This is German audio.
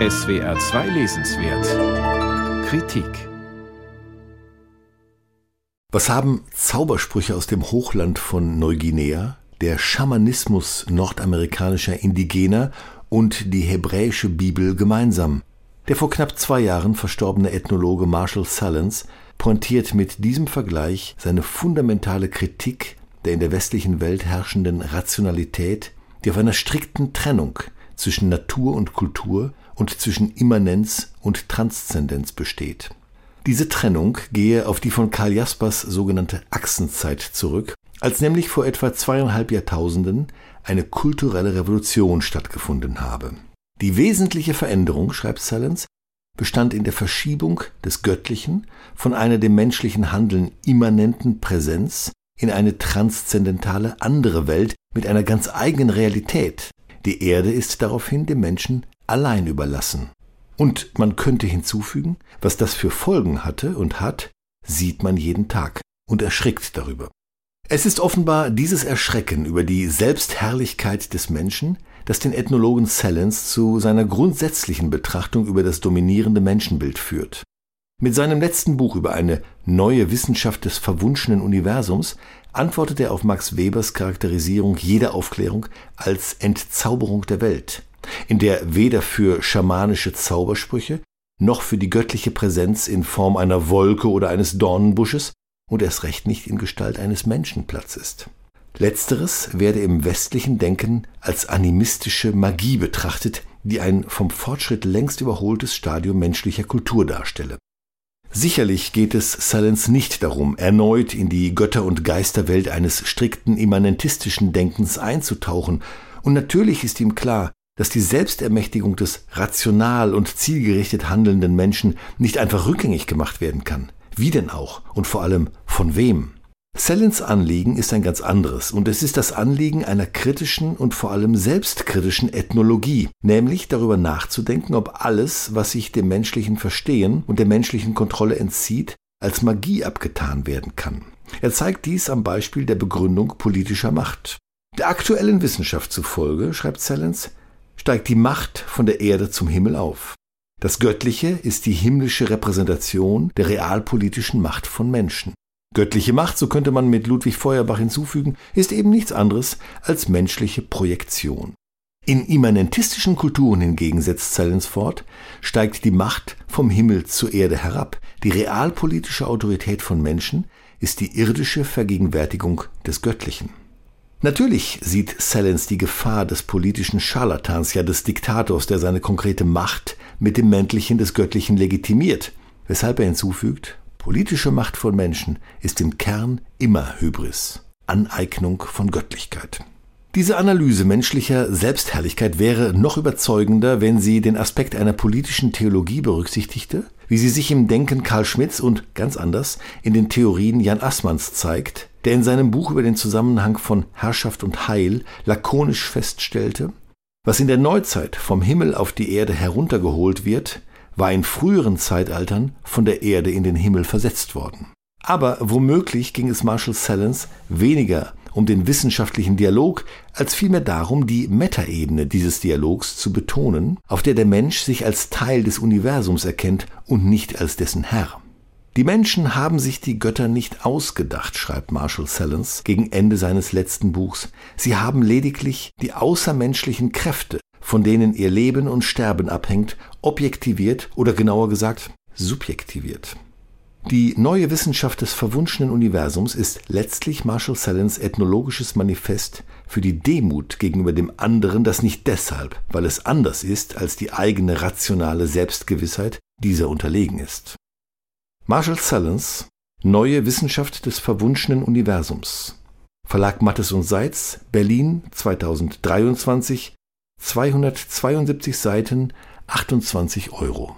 SWR 2 Lesenswert Kritik Was haben Zaubersprüche aus dem Hochland von Neuguinea, der Schamanismus nordamerikanischer Indigener und die hebräische Bibel gemeinsam? Der vor knapp zwei Jahren verstorbene Ethnologe Marshall Salins pointiert mit diesem Vergleich seine fundamentale Kritik der in der westlichen Welt herrschenden Rationalität, die auf einer strikten Trennung zwischen Natur und Kultur und zwischen Immanenz und Transzendenz besteht. Diese Trennung gehe auf die von Karl Jaspers sogenannte Achsenzeit zurück, als nämlich vor etwa zweieinhalb Jahrtausenden eine kulturelle Revolution stattgefunden habe. Die wesentliche Veränderung, schreibt Salens, bestand in der Verschiebung des Göttlichen von einer dem menschlichen Handeln immanenten Präsenz in eine transzendentale andere Welt mit einer ganz eigenen Realität. Die Erde ist daraufhin dem Menschen allein überlassen. Und man könnte hinzufügen, was das für Folgen hatte und hat, sieht man jeden Tag und erschrickt darüber. Es ist offenbar dieses Erschrecken über die Selbstherrlichkeit des Menschen, das den Ethnologen Sellens zu seiner grundsätzlichen Betrachtung über das dominierende Menschenbild führt. Mit seinem letzten Buch über eine neue Wissenschaft des verwunschenen Universums antwortet er auf Max Webers Charakterisierung jeder Aufklärung als Entzauberung der Welt, in der weder für schamanische Zaubersprüche noch für die göttliche Präsenz in Form einer Wolke oder eines Dornenbusches und erst recht nicht in Gestalt eines Menschen Platz ist. Letzteres werde im westlichen Denken als animistische Magie betrachtet, die ein vom Fortschritt längst überholtes Stadium menschlicher Kultur darstelle. Sicherlich geht es Salens nicht darum, erneut in die Götter- und Geisterwelt eines strikten immanentistischen Denkens einzutauchen, und natürlich ist ihm klar, dass die Selbstermächtigung des rational und zielgerichtet handelnden Menschen nicht einfach rückgängig gemacht werden kann. Wie denn auch? Und vor allem von wem? Sellens Anliegen ist ein ganz anderes und es ist das Anliegen einer kritischen und vor allem selbstkritischen Ethnologie, nämlich darüber nachzudenken, ob alles, was sich dem menschlichen Verstehen und der menschlichen Kontrolle entzieht, als Magie abgetan werden kann. Er zeigt dies am Beispiel der Begründung politischer Macht. Der aktuellen Wissenschaft zufolge, schreibt Sellens, steigt die Macht von der Erde zum Himmel auf. Das Göttliche ist die himmlische Repräsentation der realpolitischen Macht von Menschen. Göttliche Macht, so könnte man mit Ludwig Feuerbach hinzufügen, ist eben nichts anderes als menschliche Projektion. In immanentistischen Kulturen hingegen, setzt Sellens fort, steigt die Macht vom Himmel zur Erde herab. Die realpolitische Autorität von Menschen ist die irdische Vergegenwärtigung des Göttlichen. Natürlich sieht Sellens die Gefahr des politischen Scharlatans, ja des Diktators, der seine konkrete Macht mit dem Mäntelchen des Göttlichen legitimiert, weshalb er hinzufügt, Politische Macht von Menschen ist im Kern immer Hybris, Aneignung von Göttlichkeit. Diese Analyse menschlicher Selbstherrlichkeit wäre noch überzeugender, wenn sie den Aspekt einer politischen Theologie berücksichtigte, wie sie sich im Denken Karl Schmidts und ganz anders in den Theorien Jan Assmanns zeigt, der in seinem Buch über den Zusammenhang von Herrschaft und Heil lakonisch feststellte, was in der Neuzeit vom Himmel auf die Erde heruntergeholt wird, war in früheren Zeitaltern von der Erde in den Himmel versetzt worden. Aber womöglich ging es Marshall Salins weniger um den wissenschaftlichen Dialog, als vielmehr darum, die Metaebene dieses Dialogs zu betonen, auf der der Mensch sich als Teil des Universums erkennt und nicht als dessen Herr. Die Menschen haben sich die Götter nicht ausgedacht, schreibt Marshall Salins gegen Ende seines letzten Buchs. Sie haben lediglich die außermenschlichen Kräfte, von denen ihr Leben und Sterben abhängt, objektiviert oder genauer gesagt subjektiviert. Die neue Wissenschaft des verwunschenen Universums ist letztlich Marshall Salins ethnologisches Manifest für die Demut gegenüber dem anderen, das nicht deshalb, weil es anders ist als die eigene rationale Selbstgewissheit, dieser unterlegen ist. Marshall Salins Neue Wissenschaft des verwunschenen Universums. Verlag Mattes und Seitz, Berlin 2023 272 Seiten, 28 Euro